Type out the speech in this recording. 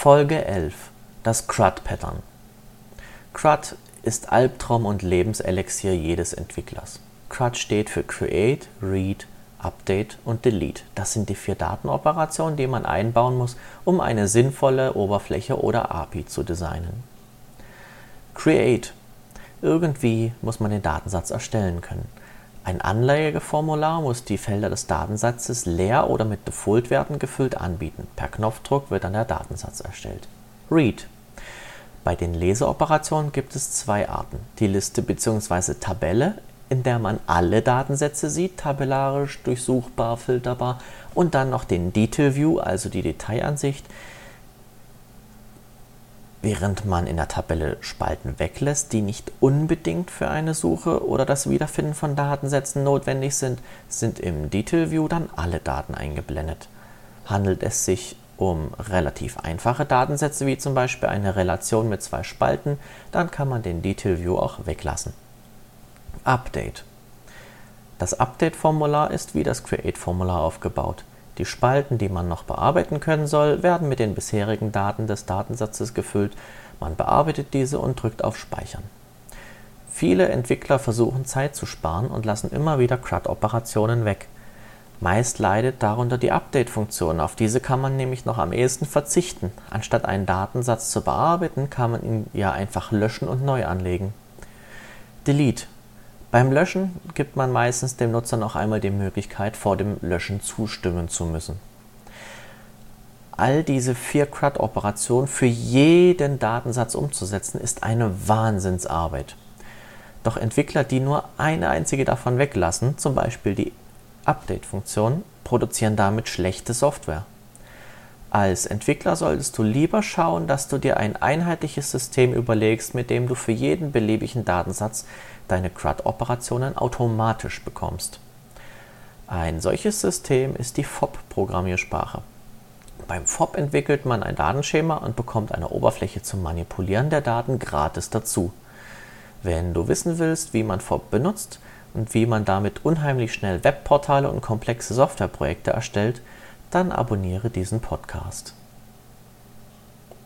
Folge 11 Das CRUD-Pattern CRUD ist Albtraum und Lebenselixier jedes Entwicklers. CRUD steht für Create, Read, Update und Delete. Das sind die vier Datenoperationen, die man einbauen muss, um eine sinnvolle Oberfläche oder API zu designen. Create. Irgendwie muss man den Datensatz erstellen können. Ein Anleigeformular muss die Felder des Datensatzes leer oder mit Defaultwerten gefüllt anbieten. Per Knopfdruck wird dann der Datensatz erstellt. Read. Bei den Leseoperationen gibt es zwei Arten. Die Liste bzw. Tabelle, in der man alle Datensätze sieht, tabellarisch, durchsuchbar, filterbar, und dann noch den Detail View, also die Detailansicht, während man in der Tabelle Spalten weglässt, die nicht unbedingt für eine Suche oder das Wiederfinden von Datensätzen notwendig sind, sind im Detail View dann alle Daten eingeblendet. Handelt es sich um relativ einfache Datensätze, wie zum Beispiel eine Relation mit zwei Spalten, dann kann man den Detail View auch weglassen. Update. Das Update-Formular ist wie das Create-Formular aufgebaut. Die Spalten, die man noch bearbeiten können soll, werden mit den bisherigen Daten des Datensatzes gefüllt. Man bearbeitet diese und drückt auf Speichern. Viele Entwickler versuchen Zeit zu sparen und lassen immer wieder CRUD-Operationen weg. Meist leidet darunter die Update-Funktion. Auf diese kann man nämlich noch am ehesten verzichten. Anstatt einen Datensatz zu bearbeiten, kann man ihn ja einfach löschen und neu anlegen. Delete beim Löschen gibt man meistens dem Nutzer noch einmal die Möglichkeit, vor dem Löschen zustimmen zu müssen. All diese vier CRUD-Operationen für jeden Datensatz umzusetzen, ist eine Wahnsinnsarbeit. Doch Entwickler, die nur eine einzige davon weglassen, zum Beispiel die Update-Funktion, produzieren damit schlechte Software. Als Entwickler solltest du lieber schauen, dass du dir ein einheitliches System überlegst, mit dem du für jeden beliebigen Datensatz deine CRUD-Operationen automatisch bekommst. Ein solches System ist die FOB-Programmiersprache. Beim FOB entwickelt man ein Datenschema und bekommt eine Oberfläche zum Manipulieren der Daten gratis dazu. Wenn du wissen willst, wie man FOB benutzt und wie man damit unheimlich schnell Webportale und komplexe Softwareprojekte erstellt, dann abonniere diesen Podcast.